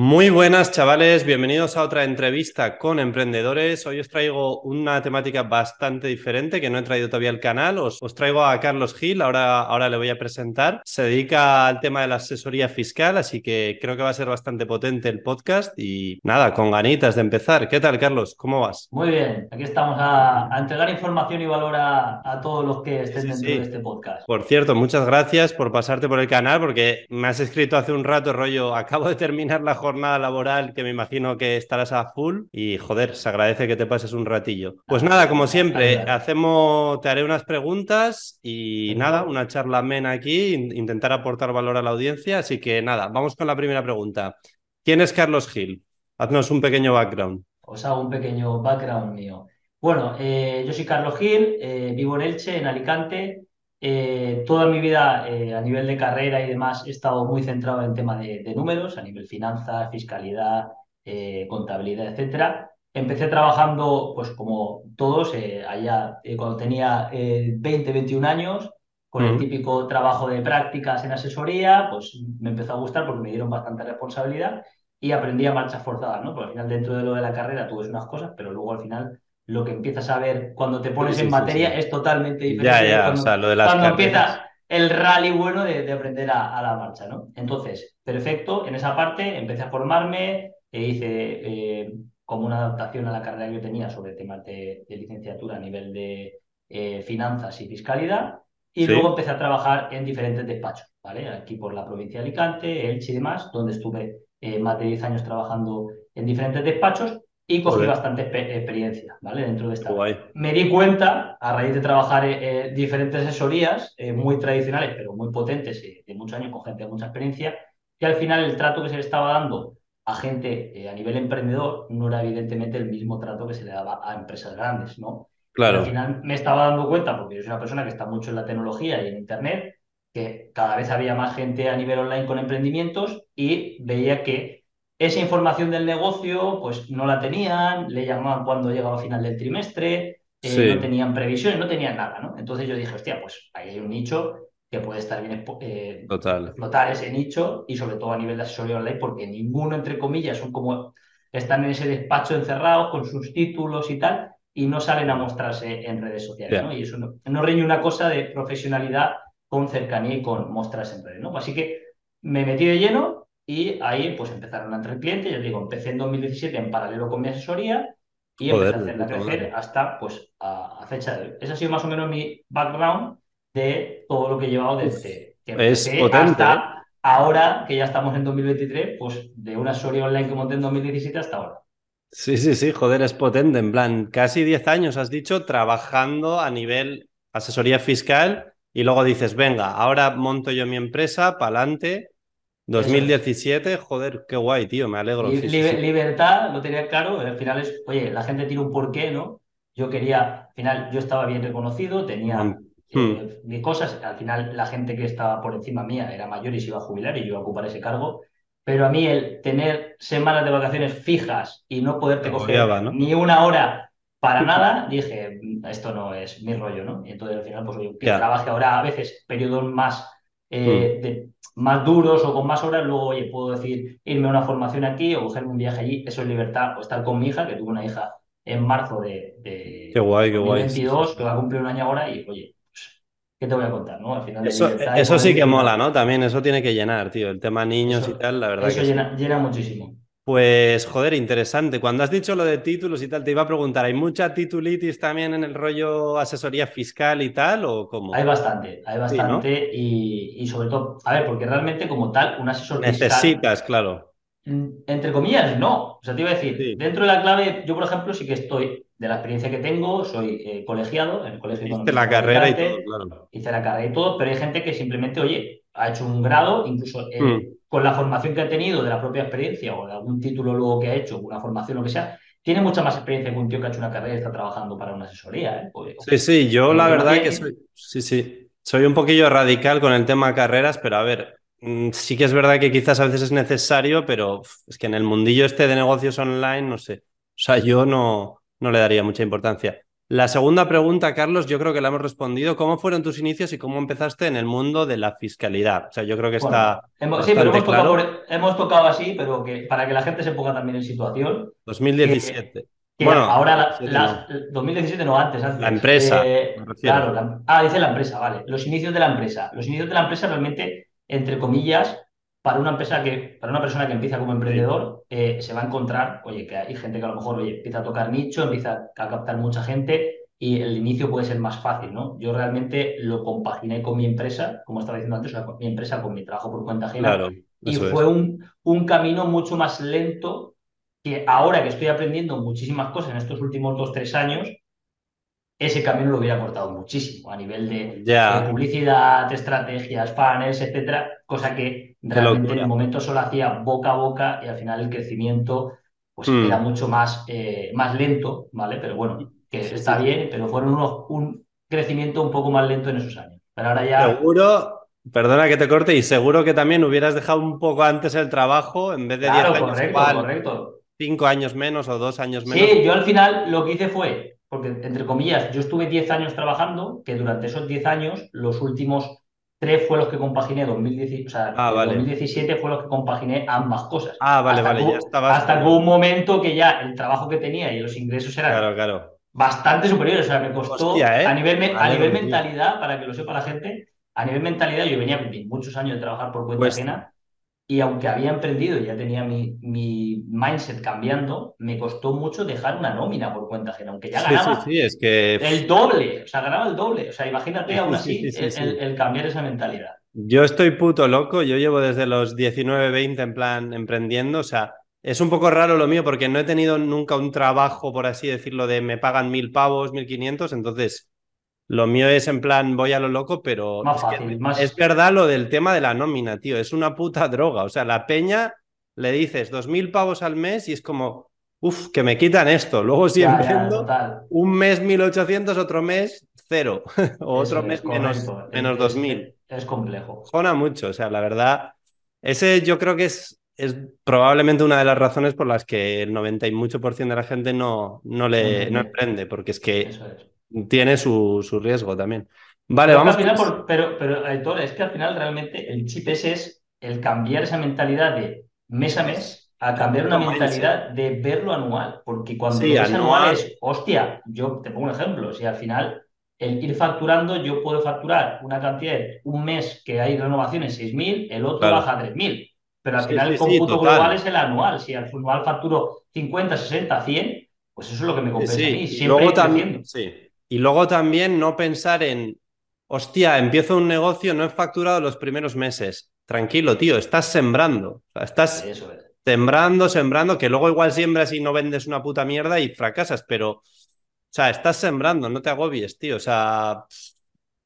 Muy buenas chavales, bienvenidos a otra entrevista con emprendedores. Hoy os traigo una temática bastante diferente que no he traído todavía al canal. Os, traigo a Carlos Gil, ahora, ahora le voy a presentar. Se dedica al tema de la asesoría fiscal, así que creo que va a ser bastante potente el podcast y nada, con ganitas de empezar. ¿Qué tal Carlos? ¿Cómo vas? Muy bien, aquí estamos a, entregar información y valor a, todos los que estén dentro de este podcast. Por cierto, muchas gracias por pasarte por el canal porque me has escrito hace un rato rollo, acabo de terminar la jornada jornada laboral que me imagino que estarás a full y joder, se agradece que te pases un ratillo. Pues nada, como siempre, hacemos, te haré unas preguntas y nada, una charla amena aquí, intentar aportar valor a la audiencia, así que nada, vamos con la primera pregunta. ¿Quién es Carlos Gil? Haznos un pequeño background. Os hago un pequeño background mío. Bueno, eh, yo soy Carlos Gil, eh, vivo en Elche, en Alicante, eh, toda mi vida eh, a nivel de carrera y demás he estado muy centrado en tema de, números, a nivel finanzas, fiscalidad, eh, contabilidad, etcétera. Empecé trabajando, pues como todos, allá cuando tenía 20, 21 años, con el típico trabajo de prácticas en asesoría, pues me empezó a gustar porque me dieron bastante responsabilidad y aprendí a marchas forzadas, ¿no? Porque al final dentro de lo de la carrera tú ves unas cosas, pero luego al final lo que empiezas a ver cuando te pones en materia es totalmente diferente. Ya, ya, cuando, o sea, lo de las cuando empieza el rally bueno de, aprender a, la marcha, ¿no? Entonces, perfecto, en esa parte empecé a formarme, e hice eh, como una adaptación a la carrera que yo tenía sobre temas de, licenciatura a nivel de eh, finanzas y fiscalidad, y luego empecé a trabajar en diferentes despachos, ¿vale? Aquí por la provincia de Alicante, Elche y demás, donde estuve eh, más de 10 años trabajando en diferentes despachos, y cogí bastante experiencia, ¿vale? Dentro de esta. Me di cuenta, a raíz de trabajar en diferentes asesorías, eh, muy tradicionales, pero muy potentes, eh, de muchos años, con gente de mucha experiencia, que al final el trato que se le estaba dando a gente eh, a nivel emprendedor no era evidentemente el mismo trato que se le daba a empresas grandes, ¿no? Claro. al final me estaba dando cuenta, porque yo soy una persona que está mucho en la tecnología y en Internet, que cada vez había más gente a nivel online con emprendimientos y veía que esa información del negocio, pues no la tenían, le llamaban cuando llegaba a final del trimestre, eh, no tenían previsiones, no tenían nada, ¿no? Entonces yo dije, hostia, pues ahí hay un nicho que puede estar bien eh, explotar ese nicho y sobre todo a nivel de asesoría online, porque ninguno, entre comillas, son como están en ese despacho encerrados con sus títulos y tal, y no salen a mostrarse en redes sociales, ¿no? Y eso no, no reñe una cosa de profesionalidad con cercanía y con mostrarse en redes, ¿no? Así que me metí de lleno, y ahí pues empezaron a entrar clientes, ya digo, empecé en 2017 en paralelo con mi asesoría y empecé a hacerla crecer hasta pues a, fecha de hoy. Ese ha sido más o menos mi background de todo lo que he llevado desde que empecé hasta ¿eh? ahora que ya estamos en 2023, pues de una asesoría online que monté en 2017 hasta ahora. Sí, sí, sí, joder, es potente. En plan, casi 10 años has dicho trabajando a nivel asesoría fiscal y luego dices, venga, ahora monto yo mi empresa, para adelante 2017, joder, qué guay, tío, me alegro. Libertad, lo tenía claro, al final es, oye, la gente tiene un porqué, ¿no? Yo quería, al final yo estaba bien reconocido, tenía mm, eh, mis cosas, al final la gente que estaba por encima mía era mayor y se iba a jubilar y yo iba a ocupar ese cargo, pero a mí el tener semanas de vacaciones fijas y no poderte coger ni una hora para nada, dije, esto no es mi rollo, ¿no? Y entonces al final, pues oye, que trabaje ahora a veces periodos más eh, mm. de, más duros o con más horas, luego, oye, puedo decir irme a una formación aquí o cogerme un viaje allí, eso es libertad, o estar con mi hija, que tuve una hija en marzo de, de qué guay, qué guay. que va a cumplir un año ahora y, oye, pues, ¿qué te voy a contar? ¿no? Al final eso, eso sí que mola, ¿no? También eso tiene que llenar, tío, el tema niños y tal, la verdad. Eso llena, llena muchísimo. Pues joder, interesante. Cuando has dicho lo de títulos y tal, te iba a preguntar, ¿hay mucha titulitis también en el rollo asesoría fiscal y tal o cómo? Hay bastante, hay bastante y, sobre todo, a ver, porque realmente como tal, un asesor Necesitas, claro. Mm, entre comillas, no. O sea, te iba a decir, dentro de la clave, yo por ejemplo sí que estoy, de la experiencia que tengo, soy eh, colegiado en el colegio. Hice la carrera y todo, claro. Hice la carrera y todo, pero hay gente que simplemente, oye, ha hecho un grado, incluso... Mm con la formación que ha tenido de la propia experiencia o de algún título luego que ha hecho, una formación o lo que sea, tiene mucha más experiencia que un tío que ha hecho una carrera y está trabajando para una asesoría. ¿eh? Pues, sí, sí, yo la verdad que soy, sí, sí, soy un poquillo radical con el tema carreras, pero a ver, mm, sí que es verdad que quizás a veces es necesario, pero es que en el mundillo este de negocios online, no sé, o sea, yo no, no le daría mucha importancia. La segunda pregunta, Carlos, yo creo que la hemos respondido. ¿Cómo fueron tus inicios y cómo empezaste en el mundo de la fiscalidad? O sea, yo creo que está. Hemos, sí, pero hemos, tocado, así, pero que para que la gente se ponga también en situación. 2017. bueno, ahora, la, 2017 no, antes, antes. La empresa. Eh, claro, ah, dice la empresa, vale. Los inicios de la empresa. Los inicios de la empresa realmente, entre comillas, para una empresa que, para una persona que empieza como emprendedor, eh, se va a encontrar, oye, que hay gente que a lo mejor oye, empieza a tocar nicho, empieza a captar mucha gente y el inicio puede ser más fácil, ¿no? Yo realmente lo compaginé con mi empresa, como estaba diciendo antes, mi empresa con mi trabajo por cuenta ajena. y fue un, un camino mucho más lento que ahora que estoy aprendiendo muchísimas cosas en estos últimos dos, tres años, ese camino lo hubiera cortado muchísimo a nivel de, publicidad, estrategias, funnels, etcétera, cosa que realmente en el momento solo hacía boca a boca y al final el crecimiento pues hmm. era mucho más, eh, más lento, ¿vale? Pero bueno, que está bien, pero fueron unos, un crecimiento un poco más lento en esos años. Pero ahora ya... Seguro, perdona que te corte, y seguro que también hubieras dejado un poco antes el trabajo en vez de 10 años. Correcto, correcto. 5 años menos o 2 años menos. Sí, yo al final lo que hice fue porque entre comillas, yo estuve 10 años trabajando, que durante esos 10 años, los últimos 3 fue los que compaginé, 2017, o sea, 2017 fue los que compaginé ambas cosas. Ah, vale, vale, ya estabas. Hasta que un momento que ya el trabajo que tenía y los ingresos eran bastante superiores, o sea, me costó ¿eh? a nivel, a nivel mentalidad, para que lo sepa la gente, a nivel mentalidad yo venía muchos años de trabajar por cuenta pues ajena y aunque había emprendido y ya tenía mi, mi, mindset cambiando, me costó mucho dejar una nómina por cuenta ajena, aunque ya ganaba es que... el doble, o sea, ganaba el doble. O sea, imagínate aún así el, el, cambiar esa mentalidad. Yo estoy puto loco, yo llevo desde los 19, 20 en plan emprendiendo, o sea, es un poco raro lo mío porque no he tenido nunca un trabajo, por así decirlo, de me pagan mil pavos, mil quinientos, entonces lo mío es en plan, voy a lo loco, pero es, verdad lo del tema de la nómina, tío. Es una puta droga. O sea, la peña le dices dos mil pavos al mes y es como, uff, que me quitan esto. Luego si emprendo, un mes 1800, otro mes cero. o otro mes menos, menos 2000. Es, complejo. Jona mucho. O sea, la verdad, ese yo creo que es, es probablemente una de las razones por las que el 90 y mucho por ciento de la gente no, no le no emprende, porque es que tiene su, su riesgo también. Vale, vamos. pero, pero, es que al final realmente el chip ese es el cambiar esa mentalidad de mes a mes a cambiar una mentalidad de verlo anual. Porque cuando sí, anual... es, hostia, yo te pongo un ejemplo, si al final el ir facturando, yo puedo facturar una cantidad, un mes que hay renovaciones 6.000, el otro baja a 3.000. Pero al final el cómputo global es el anual. Si al anual facturo 50, 60, 100, pues eso es lo que me compensa a mí. Siempre Luego también, sí. Y luego también no pensar en, hostia, empiezo un negocio, no he facturado los primeros meses. Tranquilo, tío, estás sembrando. estás sembrando, sembrando, que luego igual siembras y no vendes una puta mierda y fracasas, pero, o sea, estás sembrando, no te agobies, tío. O sea,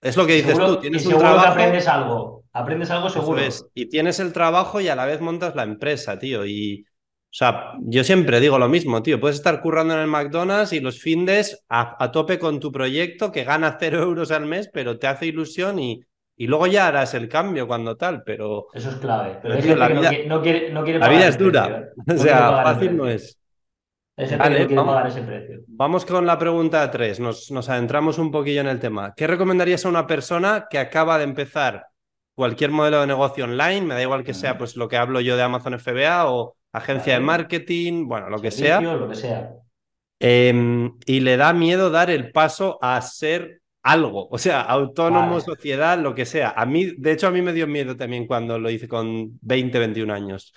es lo que dices tú, tienes un trabajo. aprendes algo, aprendes algo seguro. Y tienes el trabajo y a la vez montas la empresa, tío. Y, o sea, yo siempre digo lo mismo, tío. Puedes estar currando en el McDonald's y los findes a, tope con tu proyecto que gana cero euros al mes, pero te hace ilusión y, y luego ya harás el cambio cuando tal, pero... Eso es clave. Pero, la, vida, no quiere, no quiere la vida es dura. ¿eh? o sea, fácil no es. vale, vamos, pagar ese precio. Vamos con la pregunta 3. Nos, nos adentramos un poquillo en el tema. ¿Qué recomendarías a una persona que acaba de empezar cualquier modelo de negocio online? Me da igual que sea pues lo que hablo yo de Amazon FBA o agencia de marketing, bueno, lo que sea. Lo que sea. Em, y le da miedo dar el paso a ser algo, o sea, autónomo, sociedad, lo que sea. A mí, de hecho, a mí me dio miedo también cuando lo hice con 20, 21 años.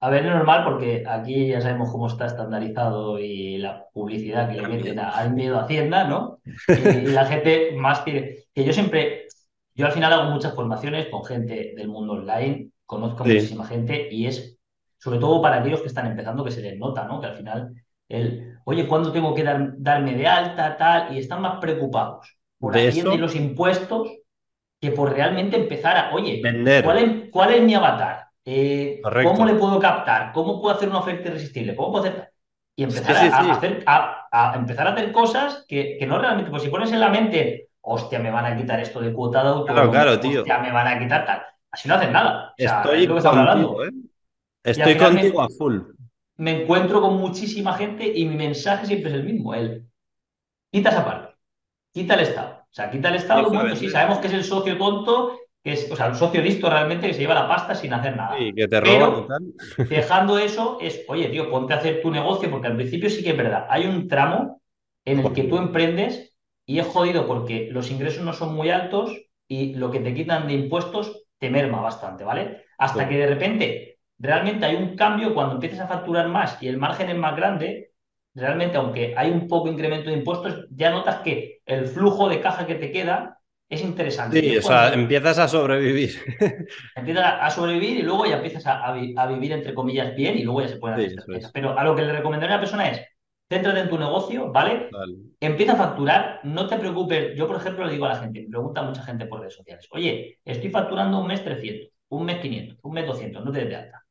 A ver, es normal porque aquí ya sabemos cómo está estandarizado y la publicidad que le meten al miedo a Hacienda, ¿no? Y, la gente más que... Que yo siempre, yo al final hago muchas formaciones con gente del mundo online, conozco a muchísima gente y es sobre todo para aquellos que están empezando, que se les nota, ¿no? Que al final, el, oye, ¿cuándo tengo que dar, darme de alta, tal? Y están más preocupados por y los impuestos que por realmente empezar a, oye, ¿cuál es, ¿cuál es mi avatar? Eh, ¿Cómo le puedo captar? ¿Cómo puedo hacer una oferta irresistible? ¿Cómo puedo hacer...? Y empezar a, hacer, a, empezar a hacer cosas que, que, no realmente, pues si pones en la mente, hostia, me van a quitar esto de cuota de auto, claro, claro, tío. hostia, me van a quitar tal. Así no hacen nada. Estoy contigo, ¿eh? Estoy contigo a full. Me encuentro con muchísima gente y mi mensaje siempre es el mismo. El, quita esa parte, quita el Estado. O sea, quita el Estado, bueno, sí, sabemos que es el socio tonto, que es, o sea, el socio listo realmente que se lleva la pasta sin hacer nada. Sí, que te roba Dejando eso es, oye, tío, ponte a hacer tu negocio, porque al principio sí que es verdad, hay un tramo en el que tú emprendes y es jodido porque los ingresos no son muy altos y lo que te quitan de impuestos te merma bastante, ¿vale? Hasta que de repente realmente hay un cambio cuando empiezas a facturar más y el margen es más grande, realmente aunque hay un poco incremento de impuestos, ya notas que el flujo de caja que te queda es interesante. Sí, o sea, empiezas a sobrevivir. Empiezas a sobrevivir y luego ya empiezas a, vivir, entre comillas, bien y luego ya se pueden hacer Pero a lo que le recomendaría a la persona es, céntrate en tu negocio, ¿vale? Empieza a facturar, no te preocupes. Yo, por ejemplo, le digo a la gente, me pregunta mucha gente por redes sociales, oye, estoy facturando un mes 300, un mes 500, un mes 200, no te des de alta.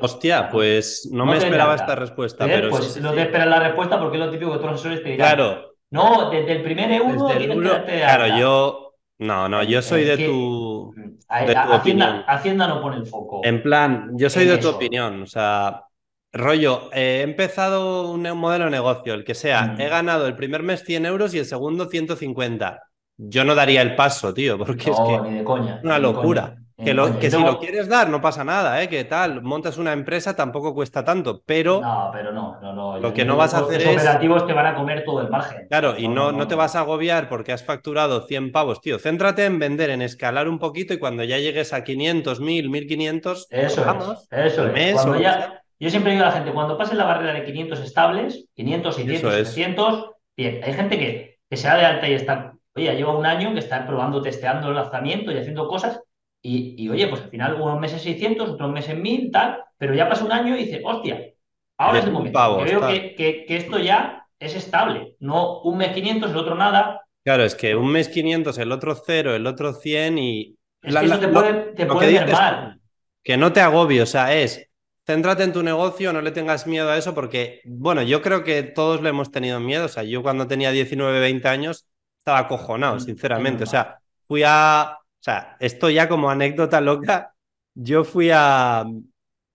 Hostia, pues no, me esperaba esta respuesta. ¿Eh? Pero pues no te esperas la respuesta porque es lo típico que todos los asesores te dirán. Claro. No, desde el primer euro Claro, yo. No, no, yo soy de tu. Hacienda, no pone el foco. En plan, yo soy de tu opinión. O sea, rollo, he empezado un, modelo de negocio, el que sea, mm. he ganado el primer mes 100 euros y el segundo 150. Yo no daría el paso, tío, porque es que. Ni de coña. Una locura. Que, lo, que si lo quieres dar, no pasa nada, ¿eh? Que tal, montas una empresa, tampoco cuesta tanto, pero. No, pero no, no, no. Lo que no vas a hacer es. Los operativos te van a comer todo el margen. Claro, y no, no, te vas a agobiar porque has facturado 100 pavos, tío. Céntrate en vender, en escalar un poquito y cuando ya llegues a 500, 1000, 1500. Eso vamos, es. Eso es. Cuando ya, yo siempre digo a la gente, cuando pases la barrera de 500 estables, 500, 600, 700, bien, hay gente que, que se da de alta y está. Oye, lleva un año que está probando, testeando el lanzamiento y haciendo cosas y, oye, pues al final unos meses 600, otros meses 1000, tal, pero ya pasa un año y dice, hostia, ahora es el momento. veo que, que, esto ya es estable, no un mes 500, el otro nada. Claro, es que un mes 500, el otro 0, el otro 100 y... Es que eso te puede, te puede mal. Que no te agobie, o sea, es céntrate en tu negocio, no le tengas miedo a eso, porque, bueno, yo creo que todos le hemos tenido miedo. O sea, yo cuando tenía 19, 20 años estaba acojonado, mm, sinceramente. O sea, fui a, o sea, esto ya como anécdota loca, yo fui a,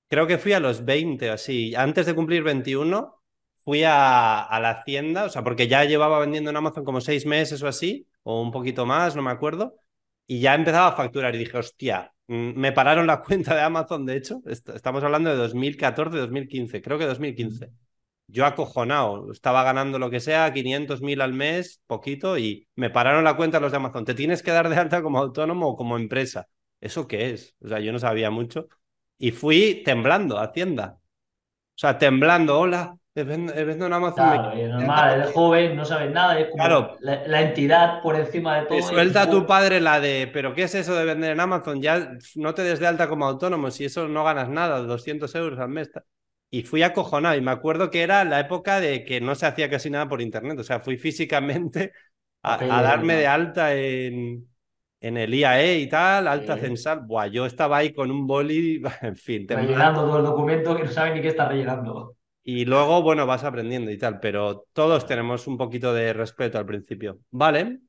creo que fui a los 20 o así, antes de cumplir 21, fui a, la hacienda, o sea, porque ya llevaba vendiendo en Amazon como seis meses o así, o un poquito más, no me acuerdo, y ya empezaba a facturar y dije, hostia, mm, me pararon la cuenta de Amazon, de hecho, estamos hablando de 2014, 2015, creo que 2015 yo acojonado, estaba ganando lo que sea, 500 mil al mes, poquito, y me pararon la cuenta los de Amazon. Te tienes que dar de alta como autónomo o como empresa. ¿Eso qué es? O sea, yo no sabía mucho. Y fui temblando a Hacienda. O sea, temblando, hola, vendo, en Amazon. Claro, es normal, eres joven, no sabes nada, es como claro, la, entidad por encima de todo. Suelta a tu padre la de, pero ¿qué es eso de vender en Amazon? Ya no te des de alta como autónomo, si eso no ganas nada, 200 euros al mes y fui acojonado. Y me acuerdo que era la época de que no se hacía casi nada por internet. O sea, fui físicamente a, darme de alta en, en, el IAE y tal, alta censal. Buah, yo estaba ahí con un boli, en fin. Rellenando todo el documento que no sabe ni qué está rellenando. Y luego, bueno, vas aprendiendo y tal, pero todos tenemos un poquito de respeto al principio. Vale,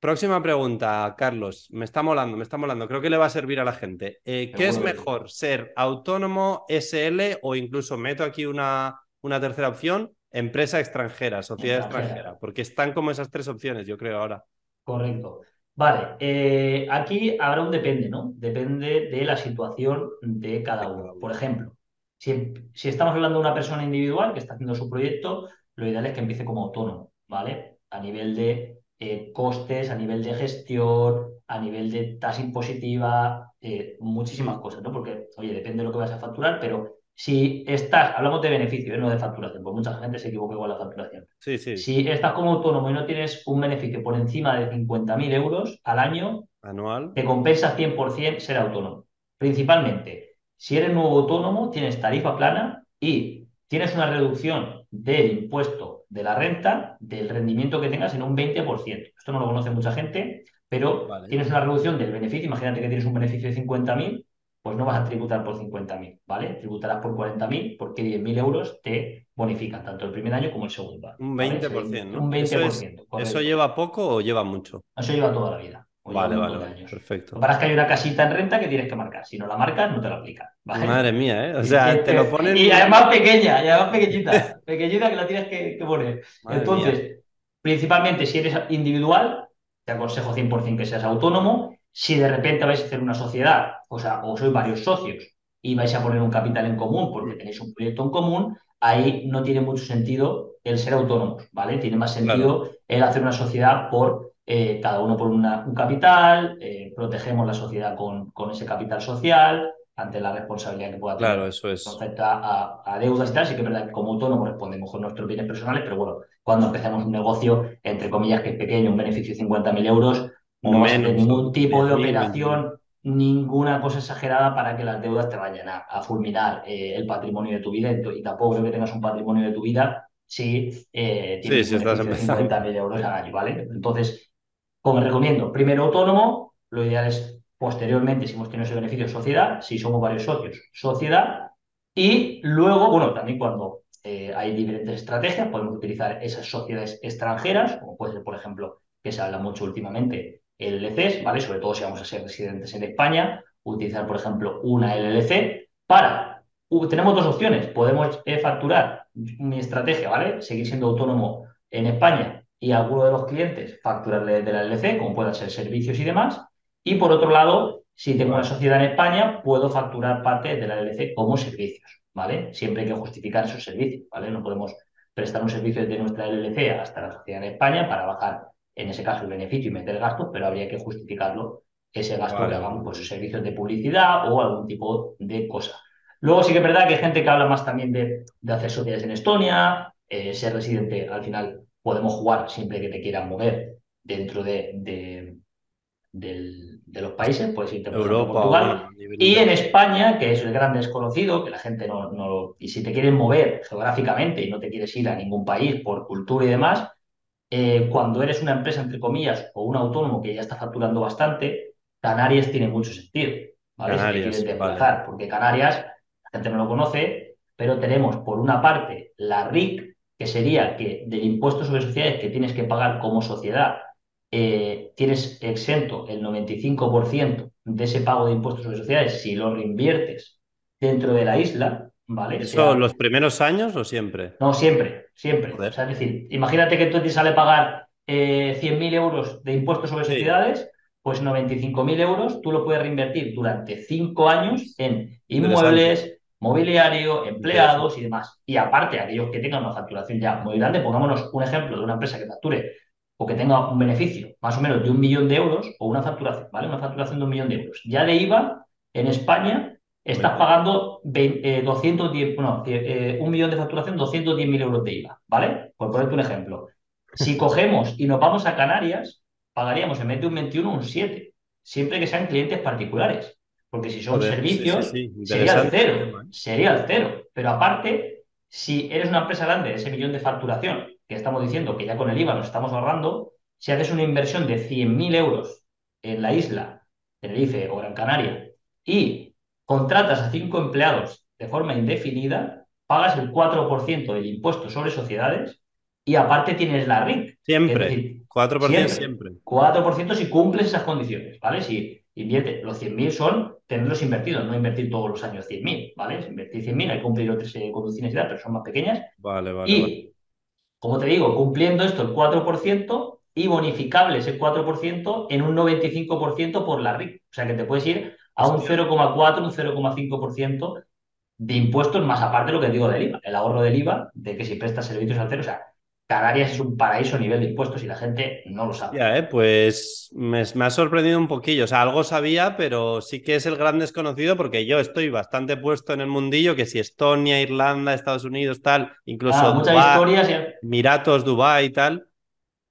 Próxima pregunta, Carlos. Me está molando, me está molando. Creo que le va a servir a la gente. Eh, ¿Qué es mejor, ser autónomo, SL o incluso meto aquí una, una tercera opción, empresa extranjera, sociedad extranjera? Porque están como esas tres opciones, yo creo, ahora. Correcto. Vale, eh, aquí habrá un depende, ¿no? Depende de la situación de cada uno. Por ejemplo, si, si estamos hablando de una persona individual que está haciendo su proyecto, lo ideal es que empiece como autónomo, ¿vale? A nivel de eh, costes, a nivel de gestión, a nivel de tasa impositiva, eh, muchísimas cosas, ¿no? Porque, oye, depende de lo que vas a facturar, pero si estás, hablamos de beneficio, ¿eh? no de facturación, porque mucha gente se equivoca igual la facturación. Sí, sí. Si estás como autónomo y no tienes un beneficio por encima de 50.000 euros al año, anual, te compensa 100% ser autónomo. Principalmente, si eres nuevo autónomo, tienes tarifa plana y tienes una reducción del impuesto de la renta del rendimiento que tengas en un 20%. Esto no lo conoce mucha gente, pero tienes una reducción del beneficio. Imagínate que tienes un beneficio de 50.000, pues no vas a tributar por 50.000, ¿vale? Tributarás por 40.000 porque 10.000 euros te bonifican tanto el primer año como el segundo. Un 20%, ¿no? Un 20%. ¿Eso lleva poco o lleva mucho? Eso lleva toda la vida. Vale, vale, perfecto. Lo que es que hay una casita en renta que tienes que marcar. Si no la marcas, no te la aplican. Madre mía, ¿eh? O sea, te lo ponen. Y además pequeña, y además pequeñita. pequeñita que la tienes que, poner. Entonces, principalmente si eres individual, te aconsejo 100% que seas autónomo. Si de repente vais a hacer una sociedad, o sea, o sois varios socios y vais a poner un capital en común porque tenéis un proyecto en común, ahí no tiene mucho sentido el ser autónomos, ¿vale? Tiene más sentido el hacer una sociedad por eh, cada uno por un capital, eh, protegemos la sociedad con, con, ese capital social ante la responsabilidad que pueda tener claro, eso es. a, a, deudas y tal. Sí que es verdad que como autónomo respondemos con nuestros bienes personales, pero bueno, cuando empezamos un negocio, entre comillas, que es pequeño, un beneficio de 50.000 euros, no a ningún tipo de operación ninguna cosa exagerada para que las deudas te vayan a, fulminar eh, el patrimonio de tu vida y, tampoco creo que tengas un patrimonio de tu vida si eh, tienes beneficio de 50.000 euros al año, ¿vale? Entonces, como recomiendo, primero autónomo, lo ideal es posteriormente, si hemos tenido ese beneficio, sociedad, si somos varios socios, sociedad, y luego, bueno, también cuando eh, hay diferentes estrategias, podemos utilizar esas sociedades extranjeras, como puede ser, por ejemplo, que se habla mucho últimamente, LLCs, ¿vale? Sobre todo si vamos a ser residentes en España, utilizar, por ejemplo, una LLC para... tenemos dos opciones, podemos eh, facturar mi estrategia, ¿vale? Seguir siendo autónomo en España y a alguno de los clientes facturarle de la LLC, como puedan ser servicios y demás. Y por otro lado, si tengo una sociedad en España, puedo facturar parte de la LLC como servicios, ¿vale? Siempre hay que justificar esos servicios, ¿vale? No podemos prestar un servicio desde nuestra LLC hasta la sociedad en España para bajar, en ese caso, el beneficio y meter gastos, pero habría que justificarlo, ese gasto que hagamos, pues servicios de publicidad o algún tipo de cosa. Luego sí que es verdad que hay gente que habla más también de, hacer sociedades en Estonia, eh, ser residente al final podemos jugar siempre que te quieran mover dentro de, de, los países, puedes irte por Europa, Portugal. y en España, que es el gran desconocido, que la gente no, no... Y si te quieren mover geográficamente y no te quieres ir a ningún país por cultura y demás, eh, cuando eres una empresa, entre comillas, o un autónomo que ya está facturando bastante, Canarias tiene mucho sentido. ¿vale? Canarias, si porque Canarias, la gente no lo conoce, pero tenemos por una parte la RIC, que sería que del impuesto sobre sociedades que tienes que pagar como sociedad, eh, tienes exento el 95% de ese pago de impuestos sobre sociedades si lo reinviertes dentro de la isla, ¿vale? ¿Eso los primeros años o siempre? No, siempre, siempre. es decir, imagínate que tú te sale pagar eh, 100.000 euros de impuestos sobre sociedades, pues 95.000 euros tú lo puedes reinvertir durante 5 años en inmuebles, mobiliario, empleados y demás. Y aparte, aquellos que tengan una facturación ya muy grande, pongámonos un ejemplo de una empresa que facture o que tenga un beneficio más o menos de un millón de euros o una facturación, ¿vale? Una facturación de un millón de euros. Ya de IVA, en España, estás pagando 210, bueno, eh, un millón de facturación, 210 mil euros de IVA, ¿vale? Por ponerte un ejemplo. Si cogemos y nos vamos a Canarias, pagaríamos en vez de un 21 un 7, siempre que sean clientes particulares. Porque si son servicios, sería el cero. Sería el cero. Pero aparte, si eres una empresa grande de ese millón de facturación, que estamos diciendo que ya con el IVA nos estamos ahorrando, si haces una inversión de 100.000 euros en la isla, Tenerife o Gran Canaria, y contratas a cinco empleados de forma indefinida, pagas el 4% del impuesto sobre sociedades y aparte tienes la RIC. Siempre. 4% siempre. 4% si cumples esas condiciones, ¿vale? Si invierte, los 100.000 son tenerlos invertidos, no invertir todos los años 100.000, ¿vale? Si invertir 100.000 hay que cumplir otras condiciones y tal, pero son más pequeñas. Vale, vale. Y, como te digo, cumpliendo esto el 4% y bonificable ese 4% en un 95% por la RIC. O sea que te puedes ir a un 0,4, un 0,5% de impuestos, más aparte de lo que digo del IVA, el ahorro del IVA, de que si prestas servicios al cero, o sea, Canarias es un paraíso a nivel de impuestos y la gente no lo sabe. Ya, eh, pues me, ha sorprendido un poquillo. O sea, algo sabía, pero sí que es el gran desconocido porque yo estoy bastante puesto en el mundillo, que si Estonia, Irlanda, Estados Unidos, tal, incluso ah, muchas historias. Miratos, Dubái y tal,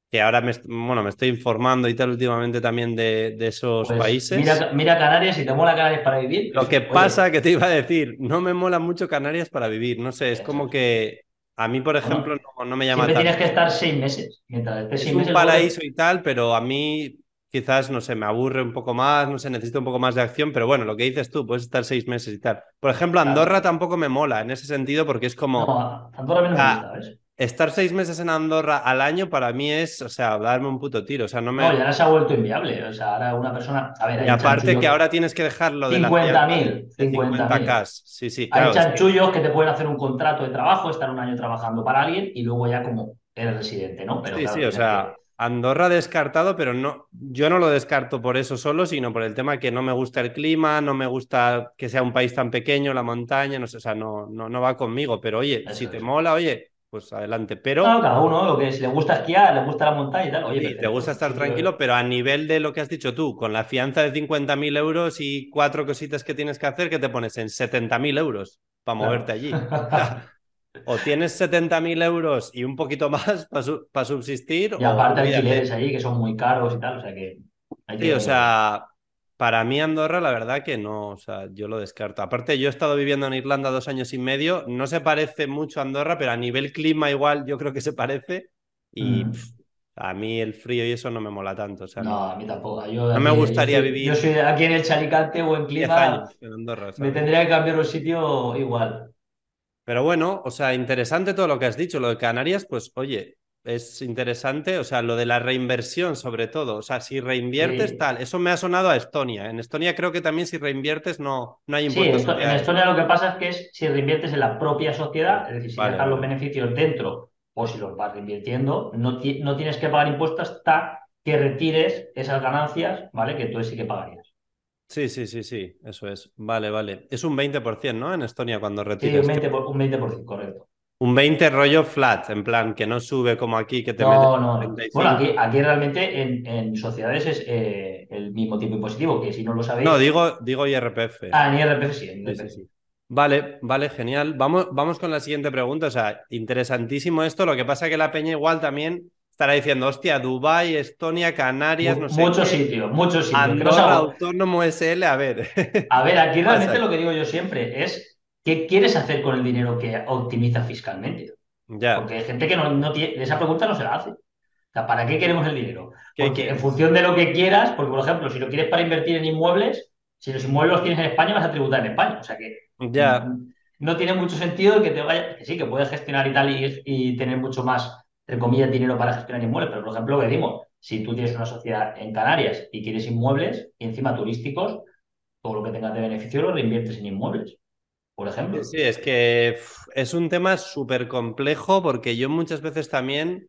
que ahora me, bueno, me estoy informando y tal últimamente también de, esos pues países. Mira, Canarias y te mola Canarias para vivir. Lo que pasa que te iba a decir, no me mola mucho Canarias para vivir, no sé, es como que a mí, por ejemplo, no, me llama tanto. tienes que estar seis meses. es un paraíso y tal, pero a mí quizás, no sé, me aburre un poco más, no sé, necesito un poco más de acción, pero bueno, lo que dices tú, puedes estar seis meses y tal. Por ejemplo, Andorra tampoco me mola en ese sentido porque es como... No, Andorra menos me gusta, ¿ves? Estar seis meses en Andorra al año para mí es, o sea, darme un puto tiro. O sea, no me. No, ya se ha vuelto inviable. O sea, ahora una persona. A ver, y aparte que ahora tienes que dejarlo de 50.000. 50.000. Sí, sí. Hay chanchullos que te pueden hacer un contrato de trabajo, estar un año trabajando para alguien y luego ya como eres residente, ¿no? Pero, sí, sí, o sea, Andorra descartado, pero no, yo no lo descarto por eso solo, sino por el tema que no me gusta el clima, no me gusta que sea un país tan pequeño, la montaña, no sé, o sea, no, no, no va conmigo, pero oye, si te mola, oye, pues adelante. Pero. cada uno, lo que es, le gusta esquiar, le gusta la montaña y tal. Oye, te gusta estar tranquilo, pero a nivel de lo que has dicho tú, con la fianza de 50.000 euros y cuatro cositas que tienes que hacer, que te pones en 70.000 euros para moverte allí. o tienes 70.000 euros y un poquito más para subsistir. Y aparte alquileres allí que son muy caros y tal, o sea que. sí, o sea, para mí Andorra, la verdad que no, o sea, yo lo descarto. Aparte, yo he estado viviendo en Irlanda dos años y medio, no se parece mucho a Andorra, pero a nivel clima igual yo creo que se parece. Y mm. a mí el frío y eso no me mola tanto. O sea, no, a mí tampoco. no me gustaría vivir. Yo soy aquí en el Chalicante o en clima. en Andorra, me tendría que cambiar el sitio igual. Pero bueno, o sea, interesante todo lo que has dicho. Lo de Canarias, pues oye, es interesante, o sea, lo de la reinversión sobre todo, o sea, si reinviertes tal, eso me ha sonado a Estonia. En Estonia creo que también si reinviertes no, no hay impuestos. Sí, en Estonia lo que pasa es que es si reinviertes en la propia sociedad, es decir, si dejas los beneficios dentro o si los vas reinvirtiendo, no, no tienes que pagar impuestos hasta que retires esas ganancias, ¿vale? Que tú sí que pagarías. Sí, sí, sí, sí, eso es. Vale, vale. Es un 20%, ¿no? En Estonia cuando retiras. Sí, un 20%, un 20% correcto. Un 20 rollo flat, en plan, que no sube como aquí, que te no, No, Bueno, aquí, aquí realmente en, sociedades es eh, el mismo tipo impositivo, que si no lo sabéis. No, digo, digo IRPF. Ah, en IRPF sí, en IRPF sí. Vale, vale, genial. Vamos, vamos con la siguiente pregunta. O sea, interesantísimo esto. Lo que pasa es que la Peña igual también estará diciendo, hostia, Dubai, Estonia, Canarias, no sé. Muchos sitios, muchos sitios. Andorra, Autónomo SL, a ver. A ver, aquí realmente lo que digo yo siempre es ¿Qué quieres hacer con el dinero que optimiza fiscalmente? Porque hay gente que no, tiene, esa pregunta no se la hace. O sea, ¿para qué queremos el dinero? Porque en función de lo que quieras, porque por ejemplo, si lo quieres para invertir en inmuebles, si los inmuebles los tienes en España, vas a tributar en España. O sea que ya. no tiene mucho sentido que te vayas, que sí, que puedes gestionar y tal y, tener mucho más, entre comillas, dinero para gestionar inmuebles. Pero por ejemplo, lo que dimos, si tú tienes una sociedad en Canarias y quieres inmuebles, y encima turísticos, todo lo que tengas de beneficio lo reinviertes en inmuebles por ejemplo. Sí, es que es un tema súper complejo porque yo muchas veces también...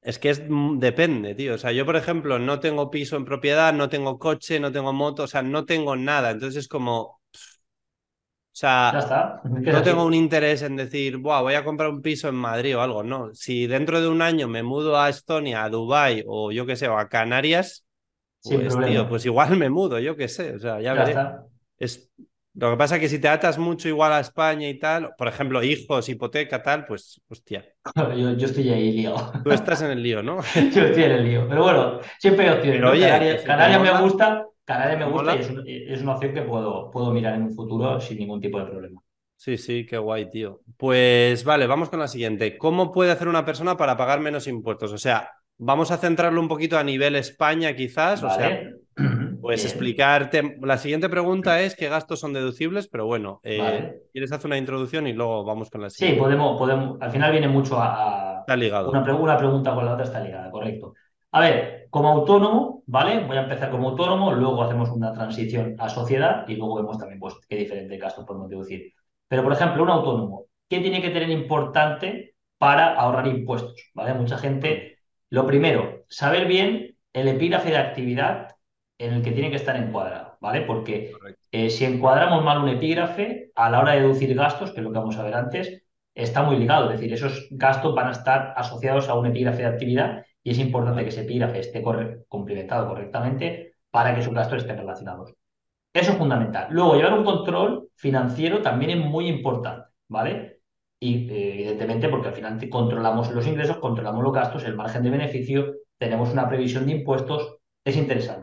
Es que es, mm, depende, tío. O sea, yo, por ejemplo, no tengo piso en propiedad, no tengo coche, no tengo moto, o sea, no tengo nada. Entonces es como. O sea, no tengo un interés en decir, voy a comprar un piso en Madrid o algo. No. Si dentro de un año me mudo a Estonia, a Dubái o yo qué sé, o a Canarias, pues, tío, pues igual me mudo, yo qué sé. O sea, ya, veré. Es, lo que pasa es que si te atas mucho igual a España y tal, por ejemplo, hijos, hipoteca, tal, pues, hostia. Yo, yo estoy ahí lío. Tú estás en el lío, ¿no? yo estoy en el lío. Pero bueno, siempre hay opciones. Pero Canarias, me gusta, Canarias me gusta y es, es, una opción que puedo, puedo mirar en un futuro sin ningún tipo de problema. Sí, sí, qué guay, tío. Pues vale, vamos con la siguiente. ¿Cómo puede hacer una persona para pagar menos impuestos? O sea, vamos a centrarlo un poquito a nivel España, quizás. O sea, Puedes explicarte. La siguiente pregunta es: ¿qué gastos son deducibles? Pero bueno, eh, ¿quieres hacer una introducción y luego vamos con la siguiente? Sí, podemos, podemos. Al final viene mucho a. Está ligado. Una, una pregunta con la otra está ligada, correcto. A ver, como autónomo, ¿vale? Voy a empezar como autónomo, luego hacemos una transición a sociedad y luego vemos también pues, qué diferentes gastos podemos deducir. Pero, por ejemplo, un autónomo, ¿qué tiene que tener importante para ahorrar impuestos? ¿Vale? Mucha gente, lo primero, saber bien el epígrafe de actividad en el que tiene que estar encuadrado, ¿vale? Porque eh, si encuadramos mal un epígrafe, a la hora de deducir gastos, que es lo que vamos a ver antes, está muy ligado. Es decir, esos gastos van a estar asociados a un epígrafe de actividad y es importante que ese epígrafe esté complementado correctamente para que esos gastos estén relacionados. Eso es fundamental. Luego, llevar un control financiero también es muy importante, ¿vale? Y eh, evidentemente, porque al final controlamos los ingresos, controlamos los gastos, el margen de beneficio, tenemos una previsión de impuestos, es interesante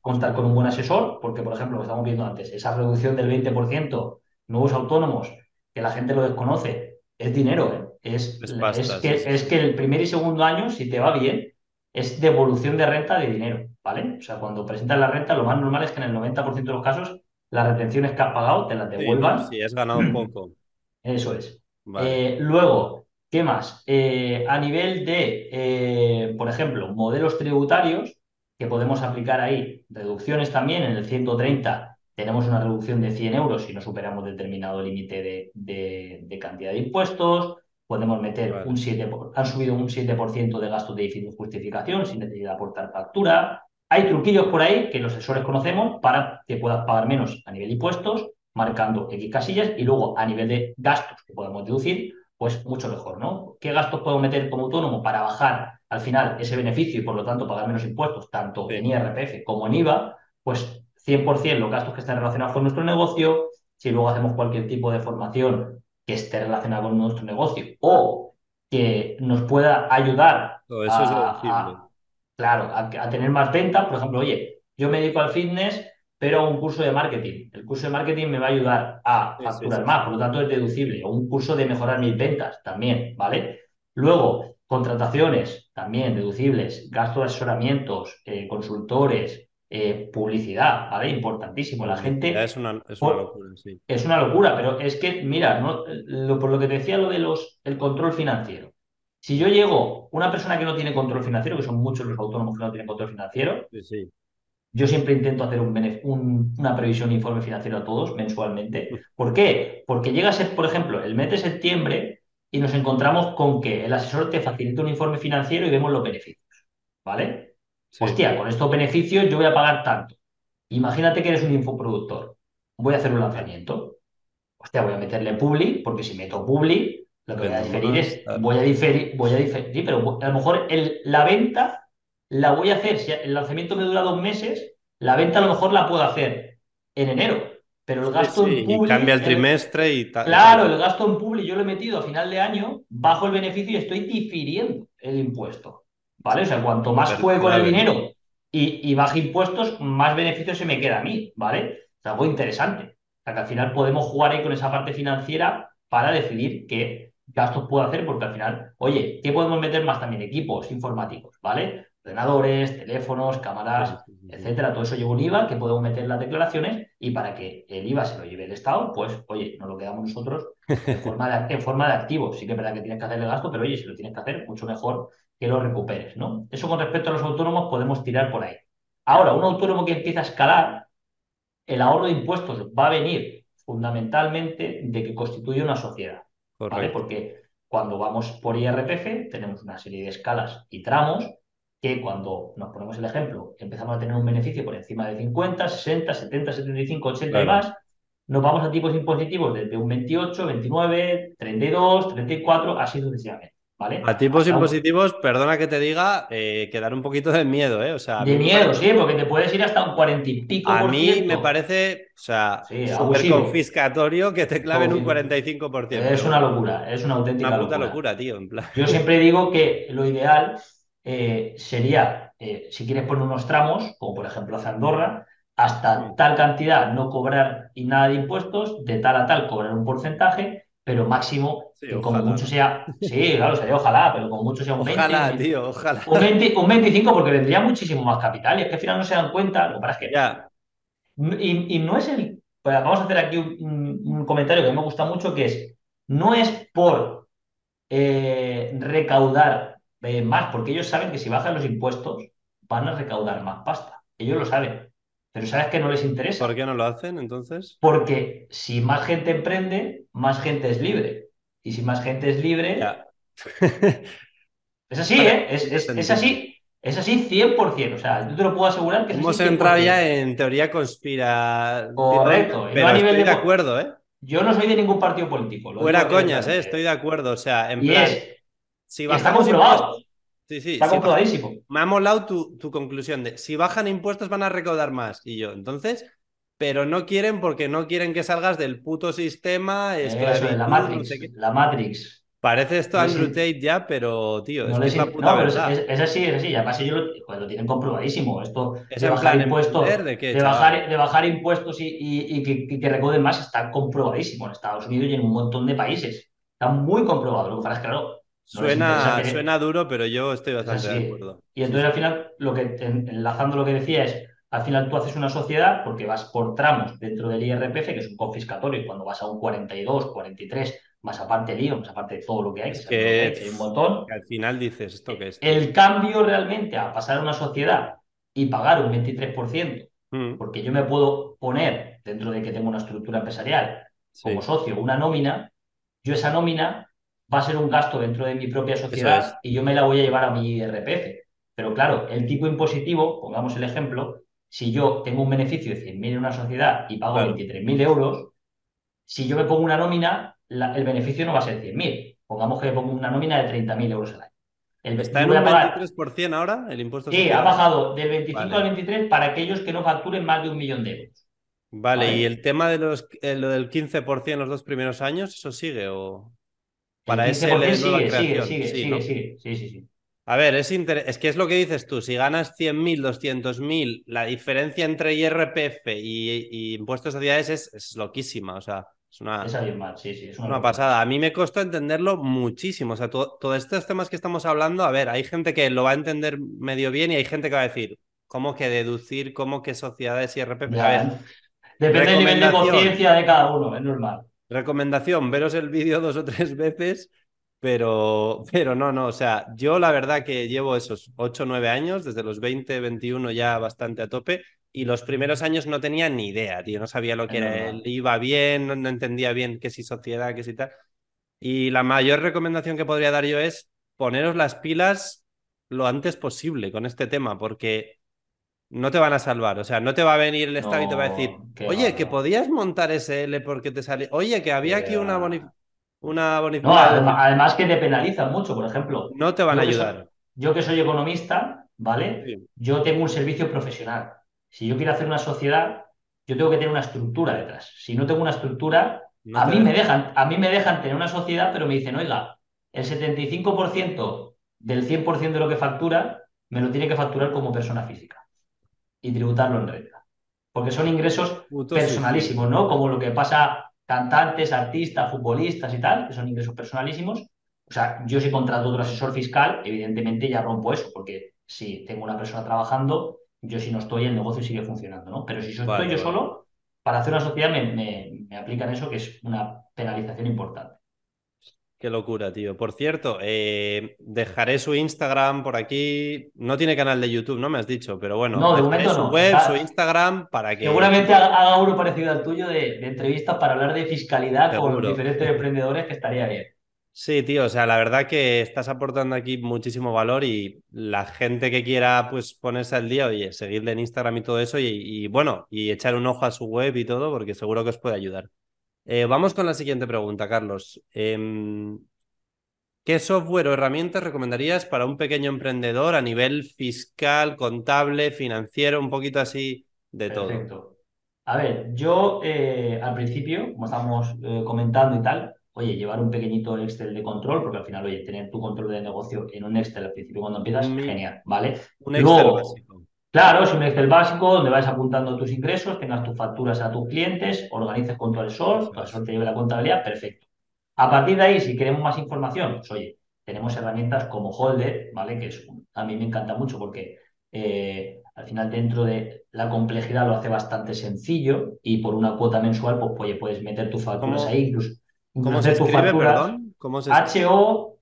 contar con un buen asesor, porque, por ejemplo, lo que estamos viendo antes, esa reducción del 20%, nuevos autónomos, que la gente lo desconoce, es dinero, ¿eh? es, es, que, es que el primer y segundo año, si te va bien, es devolución de renta de dinero, ¿vale? O sea, cuando presentas la renta, lo más normal es que en el 90% de los casos las retenciones que has pagado te las devuelvan. Sí, has ganado un poco. Eso es. Eh, luego, ¿qué más? Eh, a nivel de, por ejemplo, modelos tributarios, que podemos aplicar ahí. Reducciones también, en el 130 tenemos una reducción de 100 euros si no superamos determinado límite de, cantidad de impuestos. podemos meter un 7%, han subido un 7% de gastos de difícil justificación sin necesidad de aportar factura. Hay truquillos por ahí que los asesores conocemos para que puedas pagar menos a nivel de impuestos, marcando X casillas, y luego a nivel de gastos que podemos deducir, pues mucho mejor, ¿no? ¿Qué gastos puedo meter como autónomo para bajar al final ese beneficio y por lo tanto pagar menos impuestos, tanto en IRPF como en IVA? Pues 100% los gastos que están relacionados con nuestro negocio, si luego hacemos cualquier tipo de formación que esté relacionada con nuestro negocio o que nos pueda ayudar a, claro, a, tener más ventas. Por ejemplo, oye, yo me dedico al fitness, pero un curso de marketing. El curso de marketing me va a ayudar a facturar más, por lo tanto es deducible. O un curso de mejorar mis ventas también, ¿vale? Luego, contrataciones también deducibles, gastos de asesoramientos, eh, consultores, eh, publicidad, ¿vale? Importantísimo. La gente. Es una, es una locura, sí. Es una locura, pero es que, mira, ¿no? por lo que te decía lo de los el control financiero. Si yo llego, una persona que no tiene control financiero, que son muchos los autónomos que no tienen control financiero, yo siempre intento hacer un, una previsión de informe financiero a todos mensualmente. ¿Por qué? Porque llega a ser, por ejemplo, el mes de septiembre y nos encontramos con que el asesor te facilita un informe financiero y vemos los beneficios. ¿Vale? Hostia, con estos beneficios yo voy a pagar tanto. Imagínate que eres un infoproductor. Voy a hacer un lanzamiento. Hostia, voy a meterle publi, porque si meto publi, lo que voy a diferir es, voy a diferir, voy a diferir, sí, pero a lo mejor la venta la voy a hacer, si el lanzamiento me dura dos meses, la venta a lo mejor la puedo hacer en enero, pero el gasto en publi... Y cambia el trimestre y tal. Claro, el gasto en publi yo lo he metido a final de año, bajo el beneficio y estoy difiriendo el impuesto, ¿vale? O sea, cuanto más juegue con el dinero y, y baje impuestos, más beneficio se me queda a mí, ¿vale? Es algo interesante. O sea, que al final podemos jugar ahí con esa parte financiera para decidir que gastos puedo hacer, porque al final, oye, ¿qué podemos meter más también? Equipos informáticos, ¿vale? Ordenadores, teléfonos, cámaras, etcétera. Todo eso lleva un IVA que podemos meter en las declaraciones y para que el IVA se lo lleve el Estado, pues, oye, nos lo quedamos nosotros en forma de, en forma de activo. Sí que es verdad que tienes que hacer el gasto, pero oye, si lo tienes que hacer, mucho mejor que lo recuperes, ¿no? Eso con respecto a los autónomos podemos tirar por ahí. Ahora, un autónomo que empieza a escalar, el ahorro de impuestos va a venir fundamentalmente de que constituye una sociedad. Porque cuando vamos por IRPF tenemos una serie de escalas y tramos que cuando nos ponemos el ejemplo, empezamos a tener un beneficio por encima de 50, 60, 70, 75, 80 y más, nos vamos a tipos impositivos desde un 28, 29, 32, 34, así sucesivamente. A tipos impositivos, perdona que te diga, eh, que un poquito de miedo, ¿eh? O sea, de miedo, sí, porque te puedes ir hasta un 40 y pico. A mí me parece, o sea, súper confiscatorio que te claven un 45%. Es una locura, es una auténtica una puta locura. tío. En plan. Yo siempre digo que lo ideal eh, sería, eh, si quieres poner unos tramos, como por ejemplo hace Andorra, hasta tal cantidad no cobrar y nada de impuestos, de tal a tal cobrar un porcentaje pero máximo, como mucho sea, sí, claro, sería ojalá, pero como mucho sea un 20. Ojalá, tío, ojalá. Un, 25 porque vendría muchísimo más capital y es que al final no se dan cuenta, lo que pasa es que... Ya. Y, no es el... Pues vamos a hacer aquí un, comentario que a mí me gusta mucho, que es, no es por eh, recaudar eh, más, porque ellos saben que si bajan los impuestos van a recaudar más pasta. Ellos lo saben. Pero ¿sabes que no les interesa? ¿Por qué no lo hacen entonces? Porque si más gente emprende, más gente es libre. Y si más gente es libre... es así, ¿eh? Es, así. Es así 100%. O sea, yo te lo puedo asegurar que es Hemos entrado ya en teoría conspira. Correcto. Pero estoy de... acuerdo, ¿eh? Yo no soy de ningún partido político. Fuera coñas, ¿eh? Estoy de acuerdo. O sea, en plan... si bajamos está comprobado. Sí, sí. Está comprobadísimo. Me ha molado tu, tu, conclusión de si bajan impuestos van a recaudar más. Y yo, entonces, pero no quieren porque no quieren que salgas del puto sistema. La Matrix. la Matrix. Parece esto Andrew Tate ya, pero tío, es, es, puta no, es, es, así, es así. Además, ellos lo, tienen comprobadísimo. Esto de bajar impuestos, de, bajar, de bajar impuestos y, y, y que, que, recauden más está comprobadísimo en Estados Unidos y en un montón de países. Está muy comprobado. Lo que pasa es que, claro, suena, suena duro, pero yo estoy bastante de acuerdo. Y entonces al final, lo que enlazando lo que decía es, al final tú haces una sociedad porque vas por tramos dentro del IRPF, que es un confiscatorio, y cuando vas a un 42, 43, más aparte el IVA, más aparte de todo lo que hay, que, hay, un montón. al final dices esto que es. El cambio realmente a pasar a una sociedad y pagar un 23%, mm. porque yo me puedo poner, dentro de que tengo una estructura empresarial, como socio, una nómina, yo esa nómina va a ser un gasto dentro de mi propia sociedad y yo me la voy a llevar a mi IRPF. Pero claro, el tipo impositivo, pongamos el ejemplo, si yo tengo un beneficio de 100.000 en una sociedad y pago 23.000 euros, si yo me pongo una nómina, el beneficio no va a ser 100.000. Pongamos que me pongo una nómina de 30.000 euros al año. ¿Está en un 23% ahora el impuesto Sí, ha bajado del 25 al 23 para aquellos que no facturen más de un millón de euros. Vale, ¿y el tema de los, eh, lo del 15% en los dos primeros años, eso sigue o...? Para ese sigue, sigue, sigue, sigue, sigue, sí, sí, sí. A ver, es, es que es lo que dices tú, si ganas 100.000, 200.000, la diferencia entre IRPF y, impuestos de sociedades es, es loquísima, o sea... Es una, sí, sí, es una, pasada. A mí me costó entenderlo muchísimo. O sea, todos estos temas que estamos hablando, a ver, hay gente que lo va a entender medio bien y hay gente que va a decir, ¿cómo que deducir? ¿Cómo que sociedades y RPP? A ver. Depende del nivel de conciencia de cada uno, es normal. Recomendación, veros el vídeo dos o tres veces, pero, pero no, no. O sea, yo la verdad que llevo esos 8 o 9 años, desde los 20, 21 ya bastante a tope y los primeros años no tenía ni idea, tío, no sabía lo que era, él iba bien, no, entendía bien qué si sociedad, qué si tal. Y la mayor recomendación que podría dar yo es poneros las pilas lo antes posible con este tema, porque no te van a salvar. O sea, no te va a venir el Estado y te va a decir, oye, que podías montar SL porque te sale. Oye, que había aquí una, una bonificación. No, además, que te penalizan mucho, por ejemplo. No te van a ayudar. yo que soy economista, ¿vale? Yo tengo un servicio profesional. Si yo quiero hacer una sociedad, yo tengo que tener una estructura detrás. Si no tengo una estructura, a, mí me dejan, a mí me dejan tener una sociedad, pero me dicen, oiga, el 75% del 100% de lo que factura me lo tiene que facturar como persona física y tributarlo en renta. Porque son ingresos personalísimos, ¿no? Como lo que pasa cantantes, artistas, futbolistas y tal, que son ingresos personalísimos. O sea, yo si contrato otro asesor fiscal, evidentemente ya rompo eso, porque si tengo una persona trabajando, yo si no estoy, el negocio sigue funcionando, ¿no? Pero si yo estoy yo solo, para hacer una sociedad me, aplican eso, que es una penalización importante. Qué locura, tío. Por cierto, eh, dejaré su Instagram por aquí. No tiene canal de YouTube, ¿no? Me has dicho, pero bueno. No, de momento su web, su Instagram, para que. Seguramente haga uno parecido al tuyo de, entrevistas para hablar de fiscalidad con diferentes emprendedores, que estaría bien. Sí, tío, o sea, la verdad que estás aportando aquí muchísimo valor y la gente que quiera pues ponerse al día, oye, seguirle en Instagram y todo eso y, bueno, y echar un ojo a su web y todo, porque seguro que os puede ayudar. Eh, vamos con la siguiente pregunta, Carlos. Em, ¿Qué software o herramientas recomendarías para un pequeño emprendedor a nivel fiscal, contable, financiero, un poquito así de todo? A ver, yo eh, al principio, como estamos eh, comentando y tal, oye, llevar un pequeñito Excel de control, porque al final, oye, tener tu control de negocio en un Excel al principio cuando empiezas, genial, ¿vale? Un Excel básico. Claro, es un Excel básico donde vas apuntando tus ingresos, tengas tus facturas a tus clientes, organices con tu asesor, tu asesor te lleve la contabilidad, perfecto. A partir de ahí, si queremos más información, pues oye, tenemos herramientas como Holder, ¿vale? Que es, a mí me encanta mucho porque eh, al final dentro de la complejidad lo hace bastante sencillo y por una cuota mensual, pues oye, puedes meter tus facturas ahí, incluso ¿Cómo se escribe, perdón? H-O-L-D-E-D,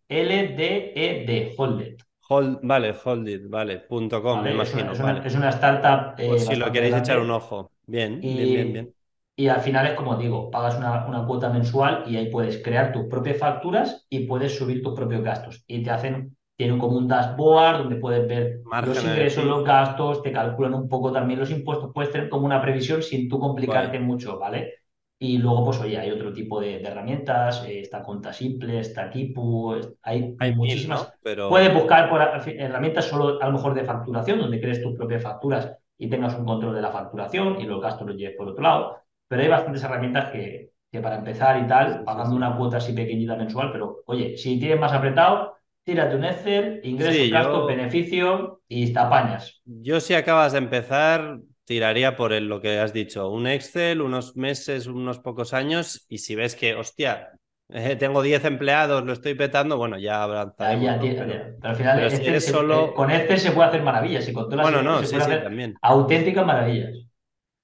Holded. Hold, vale, Holded, vale, punto com, me imagino. Es una, es una startup. Eh, pues si lo queréis echar un ojo. Bien, bien, bien, bien. Y al final es como digo, pagas una, una, cuota mensual y ahí puedes crear tus propias facturas y puedes subir tus propios gastos. Y te hacen, tienen como un dashboard donde puedes ver los ingresos, los gastos, te calculan un poco también los impuestos, puedes tener como una previsión sin tú complicarte mucho, ¿vale? Y luego, pues oye, hay otro tipo de, herramientas, eh, está Conta Simple, está Kipu, hay, hay muchísimas. Pero... Puedes buscar por herramientas solo a lo mejor de facturación, donde crees tus propias facturas y tengas un control de la facturación y los gastos los lleves por otro lado. Pero hay bastantes herramientas que, que para empezar y tal, pagando una cuota así pequeñita mensual, pero oye, si tienes más apretado, tírate un Excel, ingresos, gastos, beneficio y te apañas. Yo si acabas de empezar, tiraría por lo que has dicho, un Excel, unos meses, unos pocos años, y si ves que, hostia, eh, tengo 10 empleados, lo estoy petando, bueno, ya habrá pero, al final, este solo... con Excel se puede hacer maravillas y con todas bueno, no, sí, sí, también. auténticas maravillas.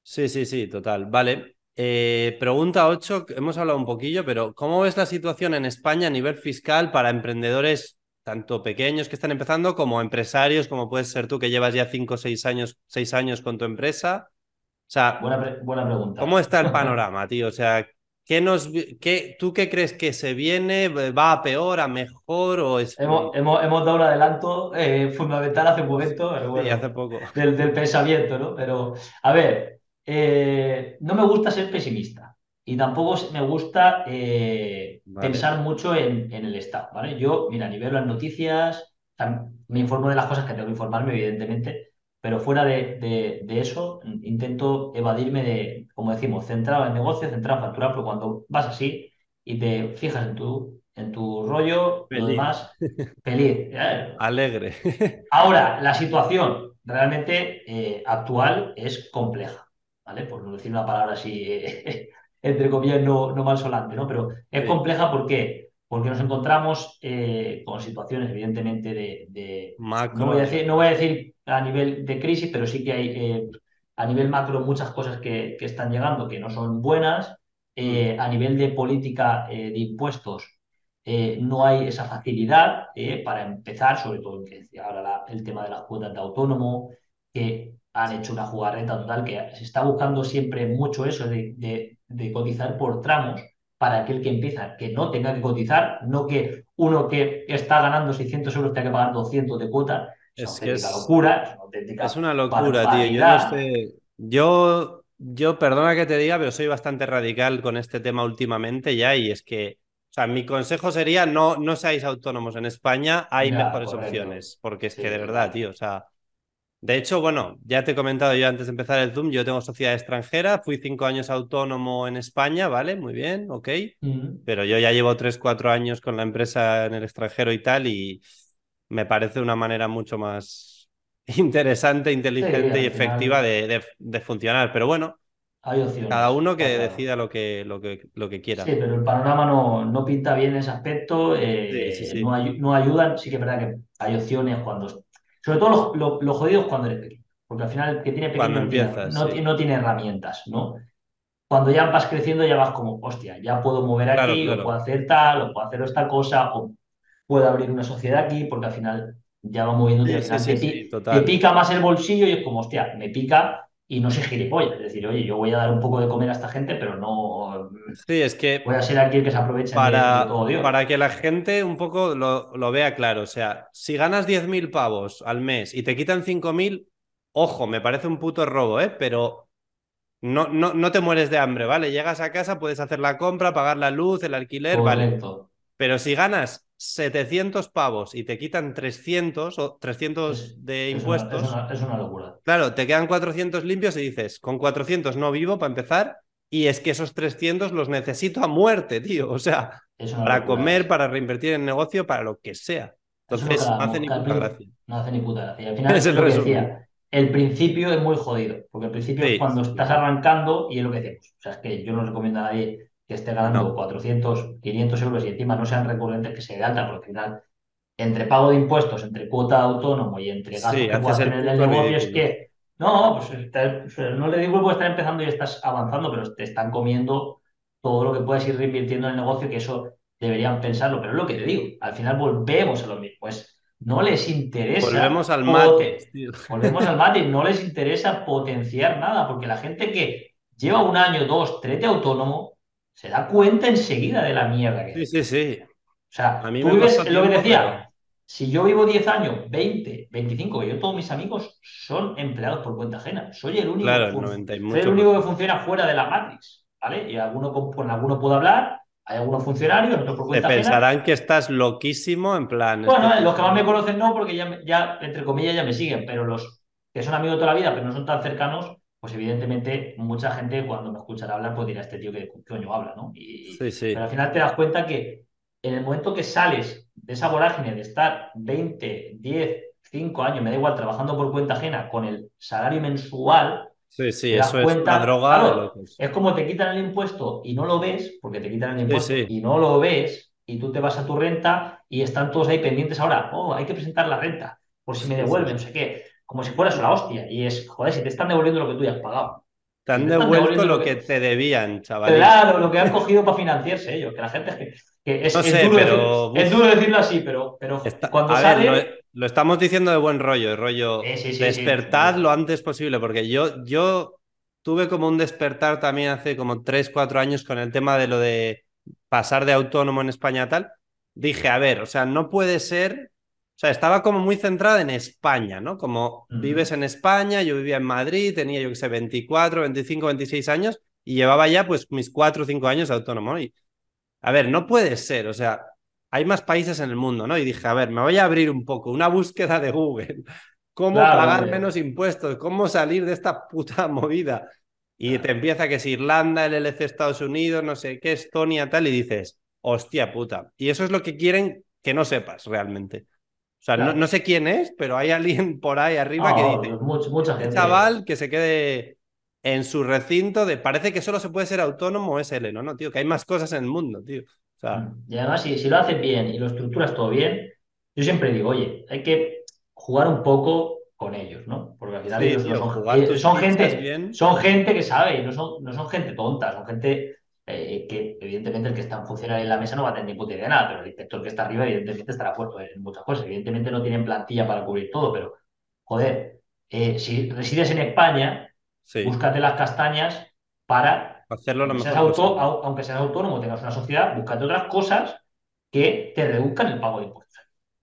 Sí, sí, sí, total. Vale. Eh, pregunta 8, hemos hablado un poquillo, pero ¿cómo ves la situación en España a nivel fiscal para emprendedores tanto pequeños que están empezando como empresarios, como puedes ser tú que llevas ya cinco o seis años, seis años con tu empresa. O sea, buena, buena pregunta. ¿Cómo está el panorama, tío? O sea, ¿Qué nos, qué, ¿Tú qué crees que se viene? ¿Va a peor, a mejor o es... Hemos, hemos, hemos dado un adelanto eh, fundamental hace un momento, pero bueno, Sí, hace poco. del, del pensamiento, ¿no? Pero, a ver, eh, no me gusta ser pesimista y tampoco me gusta eh, Vale. pensar mucho en, en el Estado, ¿vale? Yo, mira, ni veo las noticias, o sea, me informo de las cosas que tengo que informarme, evidentemente, pero fuera de, de- de eso, intento evadirme de, como decimos, centrado en negocio, centrado en facturar, pero cuando vas así y te fijas en tu, en tu rollo, lo Feliz. demás, feliz. ¿eh? Alegre. Ahora, la situación realmente eh, actual es compleja, ¿vale? Por no decir una palabra así, entre comillas, no, no malsonante, ¿no? Pero es Sí. compleja ¿por qué? Porque nos encontramos eh, con situaciones, evidentemente, de, de- Macro. no voy, a decir, no voy a decir a nivel de crisis, pero sí que hay eh, a nivel macro muchas cosas que, que están llegando que no son buenas. Eh, a nivel de política de impuestos, no hay esa facilidad para empezar, sobre todo el que ahora la- el tema de las cuotas de autónomo, que han hecho una jugarreta total, que se está buscando siempre mucho eso de, de- de cotizar por tramos para aquel que empieza, que no tenga que cotizar, no que uno que está ganando 600 euros tenga que pagar 200 de cuota. Es, una es- locura, es una auténtica Es una locura, tío. Yo no barbaridad. sé. Yo, yo, perdona que te diga, pero soy bastante radical con este tema últimamente ya. Y es que, o sea, mi consejo sería no, no seáis autónomos en España, hay Ya, mejores correcto. opciones. Porque es Sí, que de verdad, tío, o sea. De hecho, bueno, ya te he comentado yo antes de empezar el Zoom, yo tengo sociedad extranjera, fui cinco años autónomo en España, ¿vale? Muy bien, ok. Pero yo ya llevo tres, cuatro años con la empresa en el extranjero y tal, y me parece una manera mucho más interesante, inteligente y efectiva de, de- de funcionar. Pero bueno, Hay opciones. cada uno que claro. decida lo que, lo que, lo que quiera. Sí, pero el panorama no, no pinta bien en ese aspecto, eh, Sí, sí. No, ayu- no ayudan, sí que es verdad que hay opciones cuando, sobre todo lo, lo, lo jodido es cuando eres pequeño, porque al final el que tiene pequeño Cuando no tiene- empiezas, no, sí. ti- no tiene herramientas, ¿no? Cuando ya vas creciendo ya vas como, hostia, ya puedo mover Claro, aquí, claro. o puedo hacer tal, o puedo hacer esta cosa, o puedo abrir una sociedad aquí, porque al final ya va moviendo Sí, sí, te, te pica más el bolsillo y es como, hostia, me pica y no soy gilipollas, es decir, oye, yo voy a dar un poco de comer a esta gente, pero no Sí, es que voy a ser aquí el que se aproveche de, para, todo Dios. para que la gente un poco lo, lo vea claro, o sea, si ganas 10.000 pavos al mes y te quitan 5.000, ojo, me parece un puto robo, ¿eh? Pero no, no, no te mueres de hambre, ¿vale? Llegas a casa, puedes hacer la compra, pagar la luz, el alquiler, vale. Correcto. Pero si ganas 700 pavos y te quitan 300 o 300 Es- de Es una, impuestos, es una- es una locura. claro, te quedan 400 limpios y dices, con 400 no vivo para empezar y es que esos 300 los necesito a muerte, tío. O sea, para locura. comer, para reinvertir en negocio, para lo que sea. Entonces, no hace ni puta gracia. No hace ni puta gracia. Al final Es el resumen. El principio es muy jodido, porque el principio Sí, es cuando estás arrancando y es lo que decimos. O sea, es que yo no recomiendo a nadie que esté ganando No. 400, 500 euros y encima no sean recurrentes que se de alta, porque al final, entre pago de impuestos, entre cuota autónomo y entre gastos Sí, que tener en el negocio, es que, no, pues no le digo que estar empezando y estás avanzando, pero te están comiendo todo lo que puedes ir reinvirtiendo en el negocio, que eso deberían pensarlo. Pero es lo que te digo, al final volvemos a lo mismo. Pues no les interesa. Volvemos al mate. tío. Volvemos al mate, no les interesa potenciar nada, porque la gente que lleva un año, dos, tres de autónomo, se da cuenta enseguida de la mierda que Sí, sí, sí. O sea, A mí tú me vives, lo que decía, pero- si yo vivo 10 años, 20, 25, que yo todos mis amigos son empleados por cuenta ajena. Soy el único, Claro, que el fun- 90 y soy el único que funciona fuera de la Matrix, ¿vale? Y alguno con, con alguno puedo hablar, hay algunos funcionarios, otros por Te cuenta ajena. pensarán que estás loquísimo, en plan. Bueno, este- los que más me conocen no, porque ya, ya, entre comillas, ya me siguen, pero los que son amigos de toda la vida, pero no son tan cercanos, pues evidentemente mucha gente cuando me escuchan hablar, pues dirá este tío que coño habla, ¿no? Y, Sí, sí. Pero al final te das cuenta que en el momento que sales de esa vorágine de estar 20, 10, 5 años, me da igual, trabajando por cuenta ajena con el salario mensual, Sí, sí, eso es cuenta, droga claro, locos. es como te quitan el impuesto y no lo ves, porque te quitan el impuesto sí. y no lo ves, y tú te vas a tu renta y están todos ahí pendientes ahora, oh, hay que presentar la renta, por si me devuelven, sí. no sé qué, como si fueras una hostia, y es, joder, si te están devolviendo lo que tú ya has pagado. Te han devuelto lo que que- te debían, chaval. Claro, lo que han cogido para financiarse ellos, que la gente, que es, No es duro pero, decir- es duro decirlo así, pero, pero Está- cuando a sale... ver, lo, lo estamos diciendo de buen rollo, rollo. Sí, sí, sí, sí. despertad lo antes posible, porque yo, yo tuve como un despertar también hace como 3, 4 años con el tema de lo de pasar de autónomo en España tal. Dije, a ver, o sea, no puede ser o sea, estaba como muy centrada en España, ¿no? Como vives en España, yo vivía en Madrid, tenía yo que sé, 24, 25, 26 años y llevaba ya pues mis 4 o 5 años de autónomo. Y, a ver, no puede ser, o sea, hay más países en el mundo, ¿no? Y dije, a ver, me voy a abrir un poco, una búsqueda de Google. ¿Cómo pagar menos impuestos? ¿Cómo salir de esta puta movida? Y te empieza que es Irlanda, el LC Estados Unidos, no sé qué, Estonia, tal, y dices, hostia puta. Y eso es lo que quieren que no sepas realmente. O sea, no, sé quién es, pero hay alguien por ahí arriba que dice, mucha, mucha este gente. chaval que se quede en su recinto de, parece que solo se puede ser autónomo o SL, no, no, tío, que hay más cosas en el mundo, tío. O sea... Mm. Y además, si, si lo haces bien y lo estructuras todo bien, yo siempre digo, oye, hay que jugar un poco con ellos, ¿no? Porque al final ellos son, son gente, son gente que sabe, no son, no son gente tonta, son gente eh, que evidentemente el que está en funcionario en la mesa no va a tener ni puta idea de nada, pero el inspector que está arriba evidentemente estará puesto en muchas cosas. Evidentemente no tienen plantilla para cubrir todo, pero joder, eh, si resides en España, búscate las castañas para hacerlo lo aunque mejor seas, aunque seas autónomo, tengas una sociedad, búscate otras cosas que te reduzcan el pago de impuestos.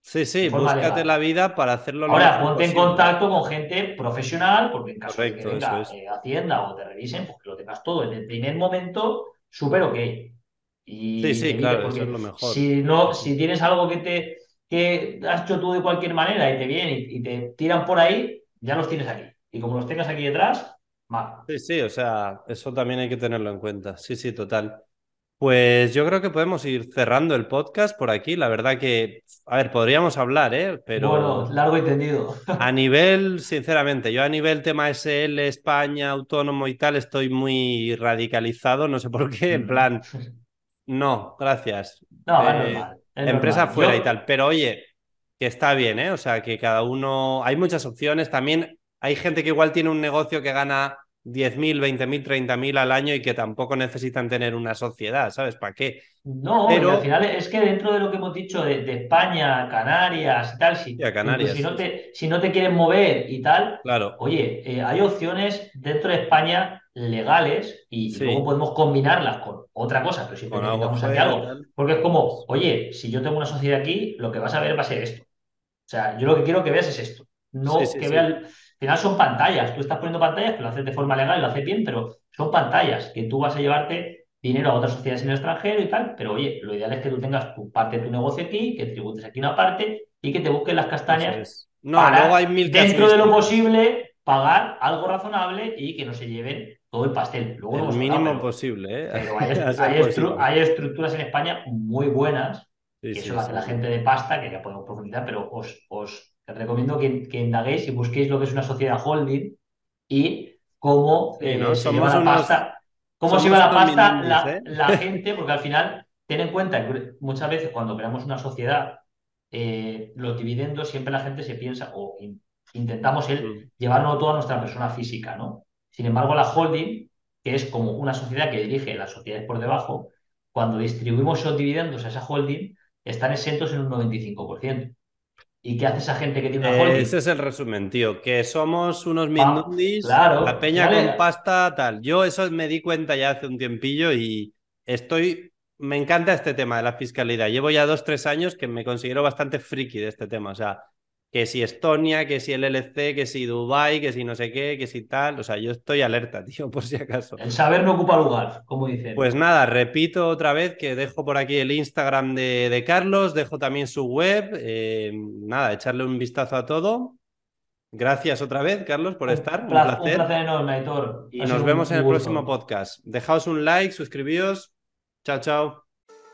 Sí, sí, búscate la vida para hacerlo lo Ahora, ponte en contacto con gente profesional, porque en caso de que venga eh, Hacienda o te revisen, pues que lo tengas todo. En el primer momento súper ok. Y sí, sí, claro, eso es lo mejor. Si, no, si tienes algo que te que has hecho tú de cualquier manera y te vienen y, te tiran por ahí, ya los tienes aquí. Y como los tengas aquí detrás, mal. Sí, sí, o sea, eso también hay que tenerlo en cuenta. Sí, sí, total. Pues yo creo que podemos ir cerrando el podcast por aquí. La verdad que, a ver, podríamos hablar, ¿eh? Pero. Bueno, largo y tendido. A nivel, sinceramente, yo a nivel tema SL, España, autónomo y tal, estoy muy radicalizado. No sé por qué, en plan. No, gracias. No, es eh, normal. empresa fuera y tal. Pero oye, que está bien, ¿eh? O sea, que cada uno. Hay muchas opciones. También hay gente que igual tiene un negocio que gana 10.000, 20.000, 30.000 al año y que tampoco necesitan tener una sociedad, ¿sabes? ¿Para qué? No, pero al final es que dentro de lo que hemos dicho de, España, Canarias y tal, si, Canarias, si, no te, si no te quieren mover y tal, claro. oye, eh, hay opciones dentro de España legales y, luego podemos combinarlas con otra cosa, pero si necesitamos aquí algo. Porque es como, oye, si yo tengo una sociedad aquí, lo que vas a ver va a ser esto. O sea, yo lo que quiero que veas es esto. No que veas final son pantallas. Tú estás poniendo pantallas que lo haces de forma legal, lo haces bien, pero son pantallas que tú vas a llevarte dinero a otras sociedades en el extranjero y tal. Pero oye, lo ideal es que tú tengas tu parte de tu negocio aquí, que tributes aquí una parte y que te busques las castañas. No, para, hay mil dentro de lo posible, pagar algo razonable y que no se lleven todo el pastel. Luego el mínimo posible, ¿eh? hay, estructuras en España muy buenas, que eso lo hace la gente de pasta, que ya podemos profundizar, pero os, os te recomiendo que, que, indaguéis y busquéis lo que es una sociedad holding y cómo eh, se lleva la pasta, cómo se lleva la pasta ¿eh? la, gente, porque al final, ten en cuenta que muchas veces cuando creamos una sociedad, eh, los dividendos siempre la gente se piensa, o intentamos el, mm. llevarlo todo a nuestra persona física, ¿no? Sin embargo, la holding, que es como una sociedad que dirige las sociedades por debajo, cuando distribuimos esos dividendos a esa holding, están exentos en un 95%. ¿Y qué hace esa gente que tiene una holding? Ese es el resumen, tío. Que somos unos mindundis, la peña con pasta, tal. Yo eso me di cuenta ya hace un tiempillo y estoy. Me encanta este tema de la fiscalidad. Llevo ya dos, tres años que me considero bastante friki de este tema. O sea, que si Estonia, que si el LLC, que si Dubai, que si no sé qué, que si tal. O sea, yo estoy alerta, tío, por si acaso. El saber no ocupa lugar, como dicen. Pues nada, repito otra vez que dejo por aquí el Instagram de, Carlos, dejo también su web. Eh, nada, echarle un vistazo a todo. Gracias otra vez, Carlos, por estar. Un placer. Un placer enorme, Aitor. Y nos vemos en el próximo podcast. Dejaos un like, suscribíos. Chao, chao.